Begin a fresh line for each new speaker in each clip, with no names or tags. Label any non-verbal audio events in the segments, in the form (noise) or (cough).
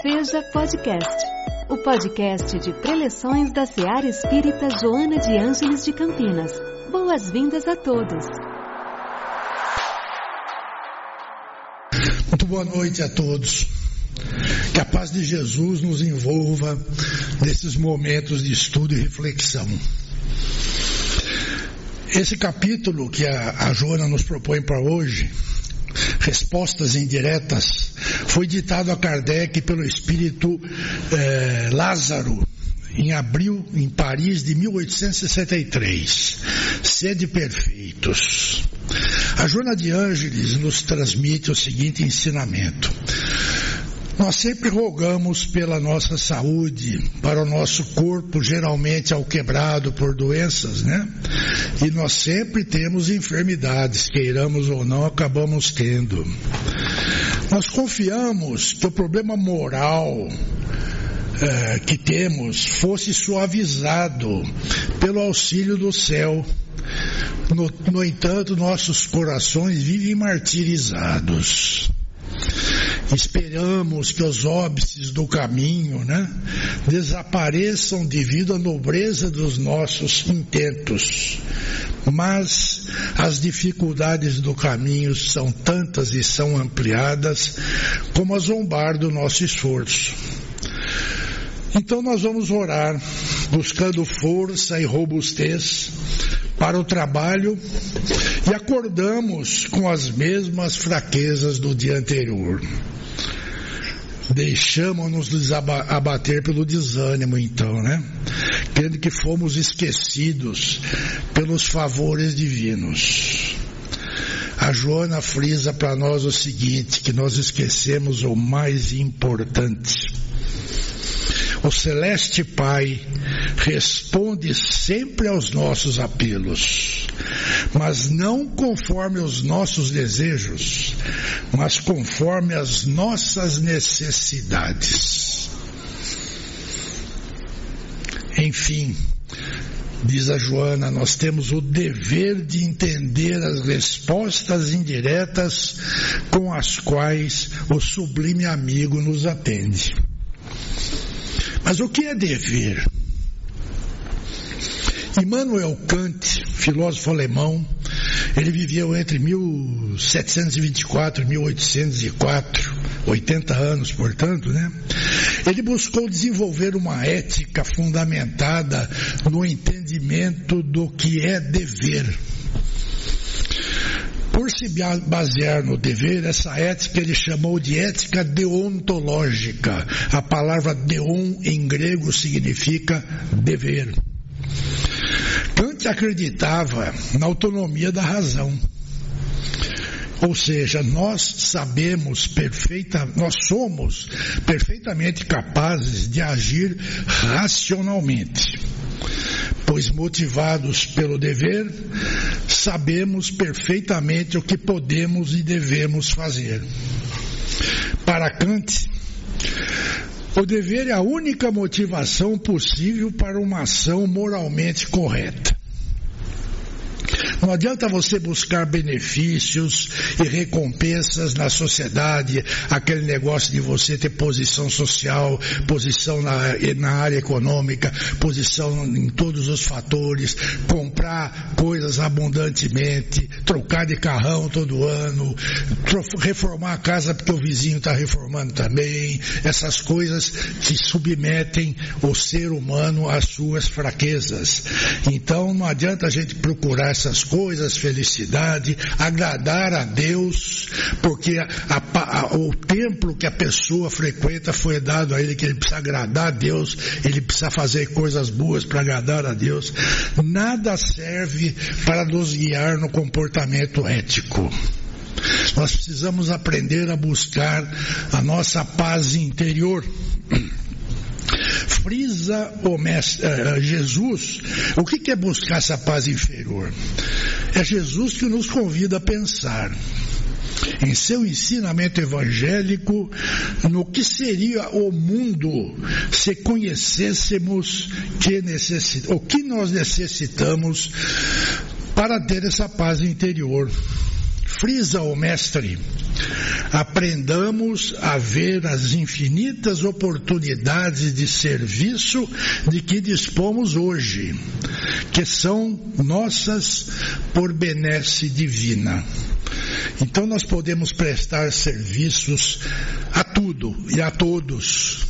Seja Podcast, o podcast de preleções da Seara Espírita Joana de Ângeles de Campinas. Boas-vindas a todos.
Muito boa noite a todos. Que a paz de Jesus nos envolva nesses momentos de estudo e reflexão. Esse capítulo que a, a Joana nos propõe para hoje, Respostas Indiretas, foi ditado a Kardec pelo espírito eh, Lázaro, em abril, em Paris, de 1863. Sede perfeitos. A Joana de Ângeles nos transmite o seguinte ensinamento. Nós sempre rogamos pela nossa saúde, para o nosso corpo geralmente alquebrado por doenças, né? E nós sempre temos enfermidades, queiramos ou não, acabamos tendo. Nós confiamos que o problema moral é, que temos fosse suavizado pelo auxílio do céu. No, no entanto, nossos corações vivem martirizados. Esperamos que os óbices do caminho, né, desapareçam devido à nobreza dos nossos intentos. Mas as dificuldades do caminho são tantas e são ampliadas como a zombar do nosso esforço. Então nós vamos orar, buscando força e robustez para o trabalho e acordamos com as mesmas fraquezas do dia anterior. Deixamos-nos abater pelo desânimo, então, né? Crendo que fomos esquecidos pelos favores divinos. A Joana frisa para nós o seguinte: que nós esquecemos o mais importante. O Celeste Pai responde sempre aos nossos apelos, mas não conforme os nossos desejos, mas conforme as nossas necessidades. Enfim, Diz a Joana, nós temos o dever de entender as respostas indiretas com as quais o sublime amigo nos atende. Mas o que é dever? Immanuel Kant, filósofo alemão, ele viveu entre 1724 e 1804, 80 anos, portanto, né? Ele buscou desenvolver uma ética fundamentada no entendimento do que é dever. Por se basear no dever, essa ética ele chamou de ética deontológica. A palavra deon em grego significa dever. Kant acreditava na autonomia da razão. Ou seja, nós sabemos perfeita, nós somos perfeitamente capazes de agir racionalmente pois motivados pelo dever, sabemos perfeitamente o que podemos e devemos fazer. Para Kant, o dever é a única motivação possível para uma ação moralmente correta. Não adianta você buscar benefícios e recompensas na sociedade, aquele negócio de você ter posição social, posição na, na área econômica, posição em todos os fatores, comprar coisas abundantemente, trocar de carrão todo ano, reformar a casa porque o vizinho está reformando também, essas coisas que submetem o ser humano às suas fraquezas. Então não adianta a gente procurar essas coisas, felicidade, agradar a Deus, porque a, a, o templo que a pessoa frequenta foi dado a ele que ele precisa agradar a Deus, ele precisa fazer coisas boas para agradar a Deus. Nada serve para nos guiar no comportamento ético. Nós precisamos aprender a buscar a nossa paz interior frisa o mestre, uh, Jesus, o que, que é buscar essa paz inferior? É Jesus que nos convida a pensar em seu ensinamento evangélico no que seria o mundo se conhecêssemos que o que nós necessitamos para ter essa paz interior. Frisa o mestre, aprendamos a ver as infinitas oportunidades de serviço de que dispomos hoje, que são nossas por benesse divina. Então nós podemos prestar serviços a tudo e a todos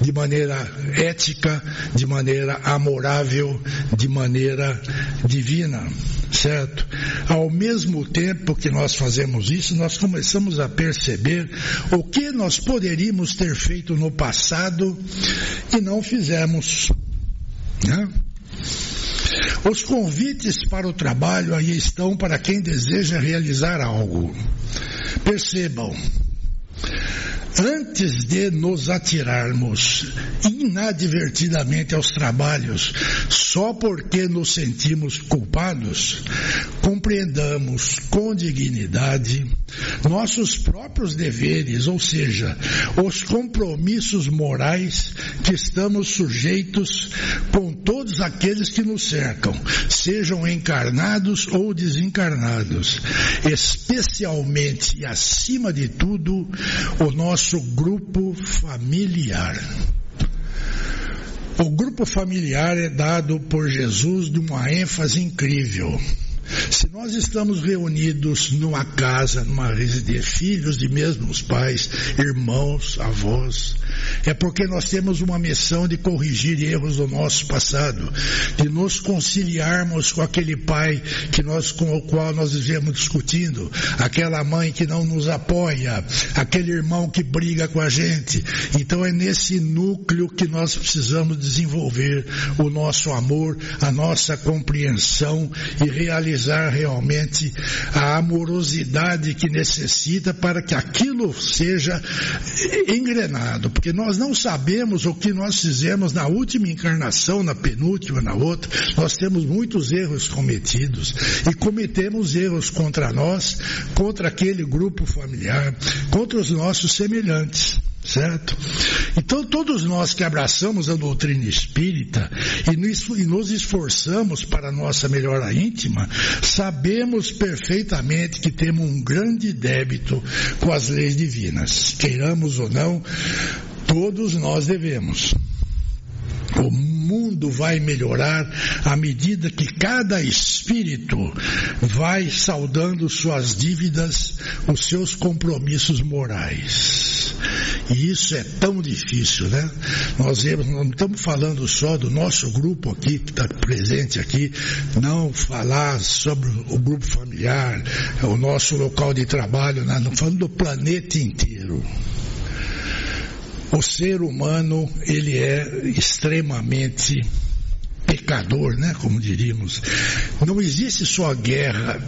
de maneira ética, de maneira amorável, de maneira divina, certo? Ao mesmo tempo que nós fazemos isso, nós começamos a perceber o que nós poderíamos ter feito no passado e não fizemos, né? Os convites para o trabalho aí estão para quem deseja realizar algo. Percebam, antes de nos atirarmos inadvertidamente aos trabalhos só porque nos sentimos culpados, compreendamos com dignidade nossos próprios deveres, ou seja, os compromissos morais que estamos sujeitos com todos aqueles que nos cercam, sejam encarnados ou desencarnados, especialmente e acima de tudo, o nosso grupo familiar. O grupo familiar é dado por Jesus de uma ênfase incrível. Se nós estamos reunidos numa casa, numa residência, filhos de mesmos pais, irmãos, avós, é porque nós temos uma missão de corrigir erros do nosso passado, de nos conciliarmos com aquele pai que nós, com o qual nós vivemos discutindo, aquela mãe que não nos apoia, aquele irmão que briga com a gente. Então é nesse núcleo que nós precisamos desenvolver o nosso amor, a nossa compreensão e realizar realizar realmente a amorosidade que necessita para que aquilo seja engrenado, porque nós não sabemos o que nós fizemos na última encarnação, na penúltima, na outra. Nós temos muitos erros cometidos e cometemos erros contra nós, contra aquele grupo familiar, contra os nossos semelhantes. Certo? Então, todos nós que abraçamos a doutrina espírita e nos esforçamos para a nossa melhora íntima, sabemos perfeitamente que temos um grande débito com as leis divinas. Queiramos ou não, todos nós devemos. O mundo vai melhorar à medida que cada espírito vai saudando suas dívidas, os seus compromissos morais. E isso é tão difícil, né? Nós não estamos falando só do nosso grupo aqui, que está presente aqui, não falar sobre o grupo familiar, o nosso local de trabalho, não, não falando do planeta inteiro o ser humano ele é extremamente pecador, né? Como diríamos. Não existe só a guerra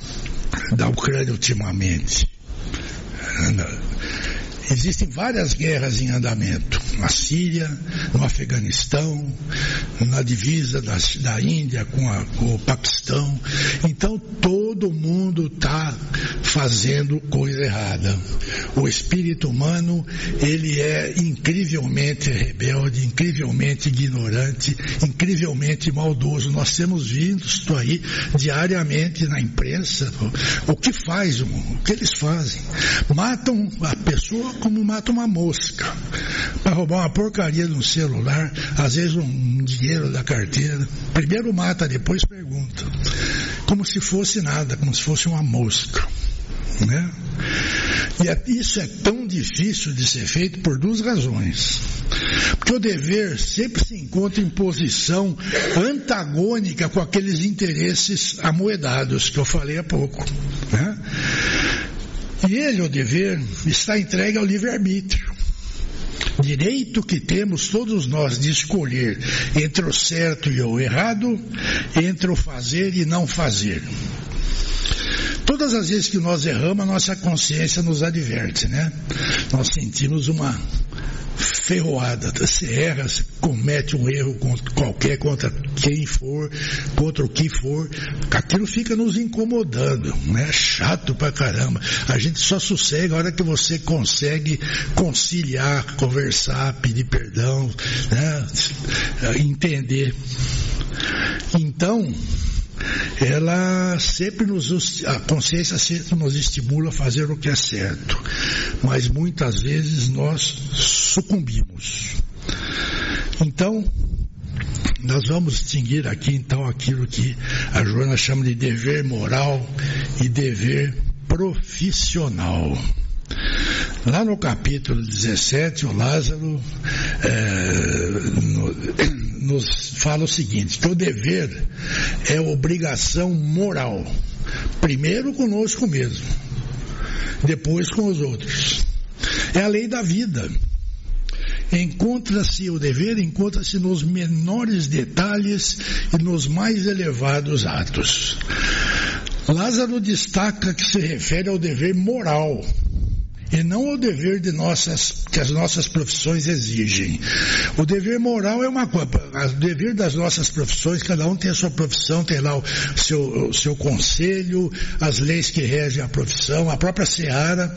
(clears throat) da Ucrânia ultimamente. Existem várias guerras em andamento. Na Síria, no Afeganistão, na divisa da, da Índia com, a, com o Paquistão. Então todo mundo está fazendo coisa errada. O espírito humano, ele é incrivelmente rebelde, incrivelmente ignorante, incrivelmente maldoso. Nós temos visto aí diariamente na imprensa o que faz, o que eles fazem. Matam a pessoa como mata uma mosca. Para roubar uma porcaria de um celular, às vezes um dinheiro da carteira. Primeiro mata, depois pergunta. Como se fosse nada, como se fosse uma mosca. Né? E é, isso é tão difícil de ser feito por duas razões. Porque o dever sempre se encontra em posição antagônica com aqueles interesses amoedados que eu falei há pouco. Né? E ele, o dever, está entregue ao livre-arbítrio. Direito que temos todos nós de escolher entre o certo e o errado, entre o fazer e não fazer. Todas as vezes que nós erramos, a nossa consciência nos adverte, né? Nós sentimos uma ferroada. Você erra, você comete um erro contra qualquer, contra quem for, contra o que for, aquilo fica nos incomodando, né? Chato pra caramba. A gente só sossega a hora que você consegue conciliar, conversar, pedir perdão, né? entender. Então, ela sempre nos, a consciência sempre nos estimula a fazer o que é certo, mas muitas vezes nós sucumbimos. Então, nós vamos distinguir aqui então aquilo que a Joana chama de dever moral e dever profissional. Lá no capítulo 17, o Lázaro é, no, nos fala o seguinte, que o dever é obrigação moral. Primeiro conosco mesmo, depois com os outros. É a lei da vida. Encontra-se o dever, encontra-se nos menores detalhes e nos mais elevados atos. Lázaro destaca que se refere ao dever moral e não ao dever de nossas, que as nossas profissões exigem. O dever moral é uma coisa, o dever das nossas profissões, cada um tem a sua profissão, tem lá o seu, o seu conselho, as leis que regem a profissão, a própria Seara,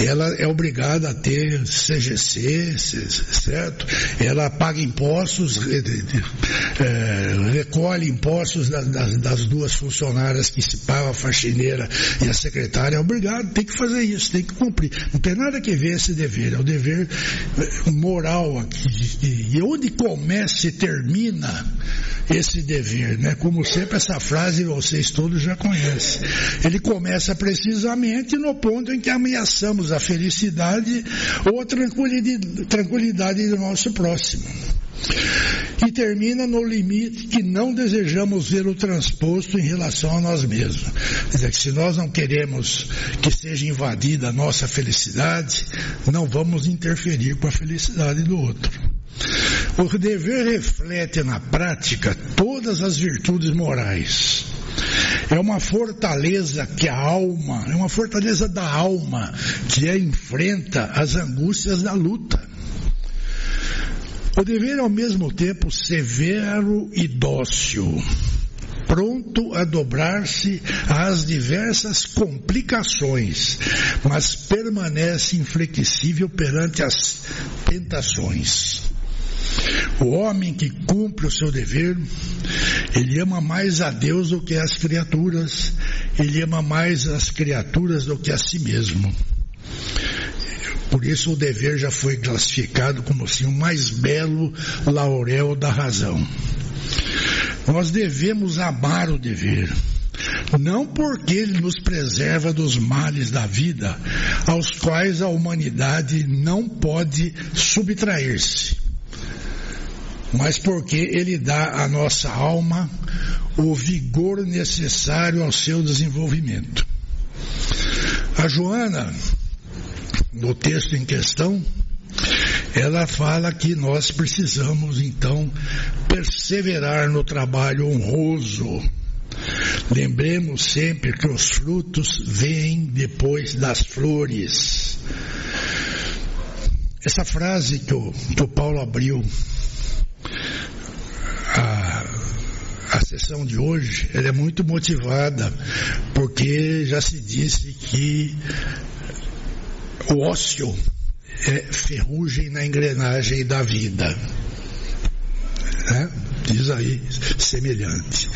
ela é obrigada a ter CGC, certo? Ela paga impostos, é, recolhe impostos das, das, das duas funcionárias que se pagam, a faxineira e a secretária, é obrigado, tem que fazer isso, tem que cumprir. Não tem nada que ver esse dever, é o dever eh, moral aqui. E onde começa e termina esse dever, né? Como sempre essa frase vocês todos já conhecem. Ele começa precisamente no ponto em que ameaçamos a felicidade ou a tranquilidade, tranquilidade do nosso próximo. E termina no limite que não desejamos ver o transposto em relação a nós mesmos. Quer dizer, que se nós não queremos que seja invadida a nossa felicidade, não vamos interferir com a felicidade do outro. O dever reflete na prática todas as virtudes morais. É uma fortaleza que a alma, é uma fortaleza da alma que a enfrenta as angústias da luta. O dever é ao mesmo tempo severo e dócil, pronto a dobrar-se às diversas complicações, mas permanece inflexível perante as tentações. O homem que cumpre o seu dever, ele ama mais a Deus do que as criaturas, ele ama mais as criaturas do que a si mesmo. Por isso o dever já foi classificado como assim o mais belo laurel da razão. Nós devemos amar o dever. Não porque ele nos preserva dos males da vida, aos quais a humanidade não pode subtrair-se, mas porque ele dá à nossa alma o vigor necessário ao seu desenvolvimento. A Joana no texto em questão, ela fala que nós precisamos então perseverar no trabalho honroso. Lembremos sempre que os frutos vêm depois das flores. Essa frase que o, que o Paulo abriu a, a sessão de hoje, ela é muito motivada, porque já se disse que o ócio é ferrugem na engrenagem da vida. Né? Diz aí, semelhante.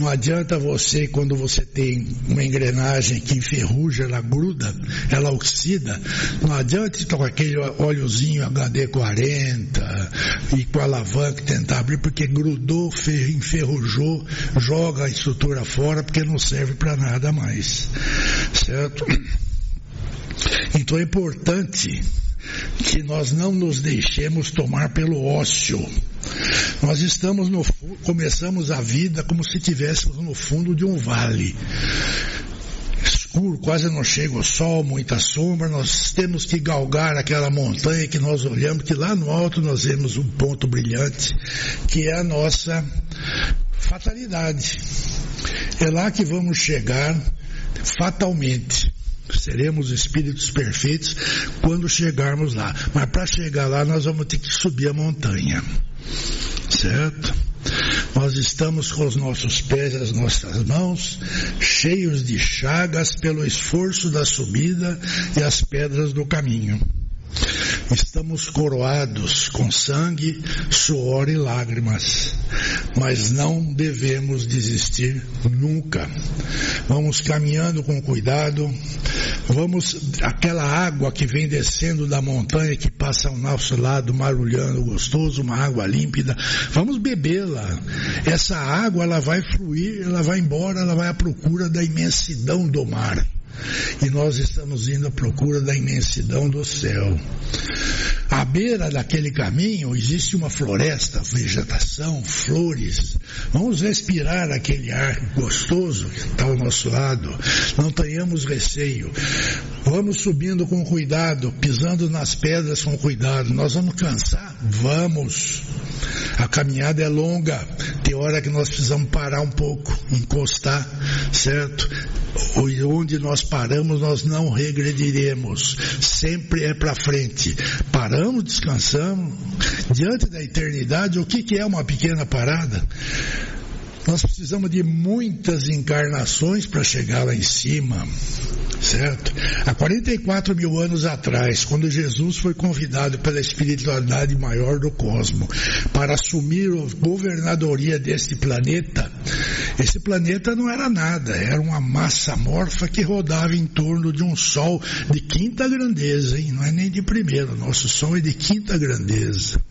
Não adianta você, quando você tem uma engrenagem que enferruja, ela gruda, ela oxida, não adianta estar com aquele óleozinho HD40 e com a alavanca tentar abrir, porque grudou, enferrujou, joga a estrutura fora, porque não serve para nada mais. Certo? Então é importante que nós não nos deixemos tomar pelo ócio. Nós estamos no começamos a vida como se estivéssemos no fundo de um vale. Escuro, quase não chega o sol, muita sombra, nós temos que galgar aquela montanha que nós olhamos, que lá no alto nós vemos um ponto brilhante, que é a nossa fatalidade. É lá que vamos chegar fatalmente. Seremos espíritos perfeitos quando chegarmos lá. Mas para chegar lá, nós vamos ter que subir a montanha. Certo? Nós estamos com os nossos pés e as nossas mãos cheios de chagas pelo esforço da subida e as pedras do caminho. Estamos coroados com sangue, suor e lágrimas, mas não devemos desistir nunca. Vamos caminhando com cuidado, vamos, aquela água que vem descendo da montanha, que passa ao nosso lado, marulhando, gostoso, uma água límpida, vamos bebê-la. Essa água, ela vai fluir, ela vai embora, ela vai à procura da imensidão do mar e nós estamos indo à procura da imensidão do céu. À beira daquele caminho existe uma floresta, vegetação, flores. Vamos respirar aquele ar gostoso que está ao nosso lado. Não tenhamos receio. Vamos subindo com cuidado, pisando nas pedras com cuidado. Nós vamos cansar? Vamos. A caminhada é longa. Tem hora que nós precisamos parar um pouco, encostar, certo? Onde nós paramos, nós não regrediremos. Sempre é para frente. Paramos, descansamos. Diante da eternidade, o que, que é uma pequena parada? Nós precisamos de muitas encarnações para chegar lá em cima certo? Há 44 mil anos atrás, quando Jesus foi convidado pela espiritualidade maior do cosmos para assumir a governadoria deste planeta, esse planeta não era nada, era uma massa morfa que rodava em torno de um Sol de quinta grandeza, hein? não é nem de primeiro, nosso Sol é de quinta grandeza.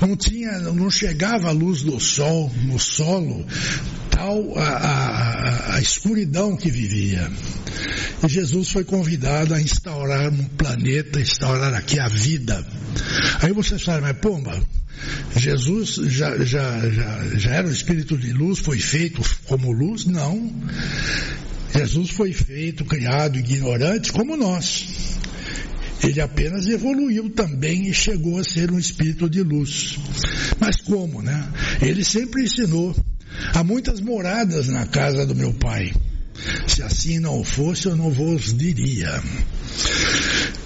Não tinha, não chegava a luz do Sol no solo tal a, a, a escuridão que vivia. E Jesus foi convidado a instaurar um planeta, instaurar aqui a vida. Aí você fala, mas pomba, Jesus já, já, já, já era o espírito de luz, foi feito como luz? Não. Jesus foi feito, criado, ignorante como nós. Ele apenas evoluiu também e chegou a ser um espírito de luz. Mas como, né? Ele sempre ensinou Há muitas moradas na casa do meu pai. Se assim não fosse, eu não vos diria.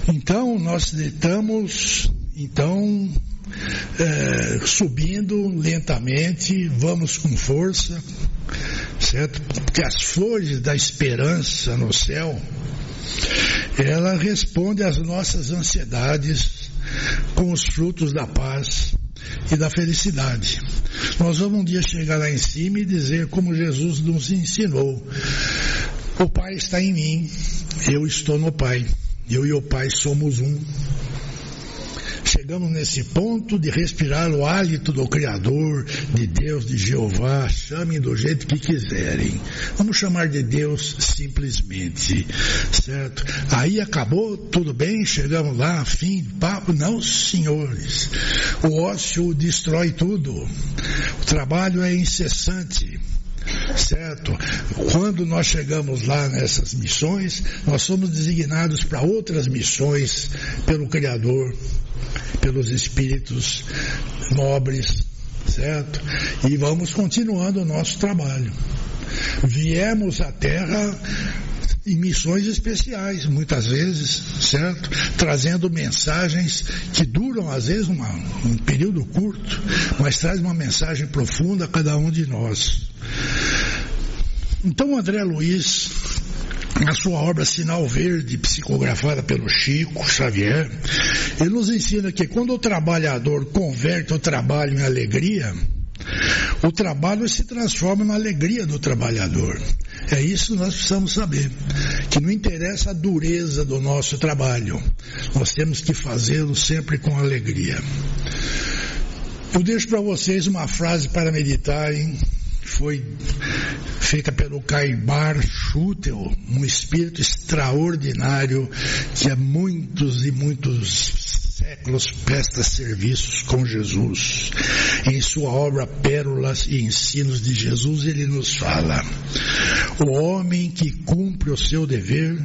Então, nós estamos, então, é, subindo lentamente, vamos com força, certo? Porque as flores da esperança no céu, ela responde às nossas ansiedades com os frutos da paz e da felicidade. Nós vamos um dia chegar lá em cima e dizer como Jesus nos ensinou. O Pai está em mim, eu estou no Pai. Eu e o Pai somos um chegamos nesse ponto de respirar o hálito do Criador, de Deus, de Jeová, chamem do jeito que quiserem. Vamos chamar de Deus simplesmente, certo? Aí acabou, tudo bem, chegamos lá, fim, papo. Não, senhores. O ócio destrói tudo. O trabalho é incessante certo? Quando nós chegamos lá nessas missões, nós somos designados para outras missões pelo Criador, pelos espíritos nobres, certo? E vamos continuando o nosso trabalho. Viemos à Terra em missões especiais, muitas vezes, certo? Trazendo mensagens que duram, às vezes, uma, um período curto, mas traz uma mensagem profunda a cada um de nós. Então, André Luiz na sua obra Sinal Verde, psicografada pelo Chico Xavier, ele nos ensina que quando o trabalhador converte o trabalho em alegria, o trabalho se transforma na alegria do trabalhador. É isso que nós precisamos saber. Que não interessa a dureza do nosso trabalho, nós temos que fazê-lo sempre com alegria. Eu deixo para vocês uma frase para meditarem foi feita pelo Caibar Schutel, um espírito extraordinário que há muitos e muitos séculos presta serviços com Jesus. Em sua obra Pérolas e Ensinos de Jesus, ele nos fala: o homem que cumpre o seu dever,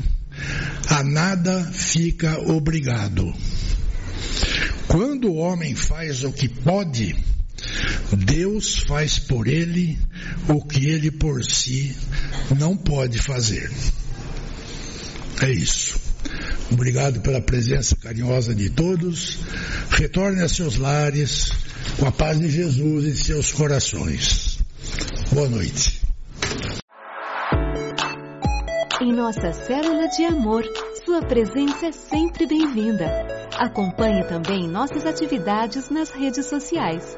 a nada fica obrigado. Quando o homem faz o que pode, Deus faz por ele o que ele por si não pode fazer. É isso. Obrigado pela presença carinhosa de todos. Retorne a seus lares com a paz de Jesus em seus corações. Boa noite.
Em nossa célula de amor, Sua presença é sempre bem-vinda. Acompanhe também nossas atividades nas redes sociais.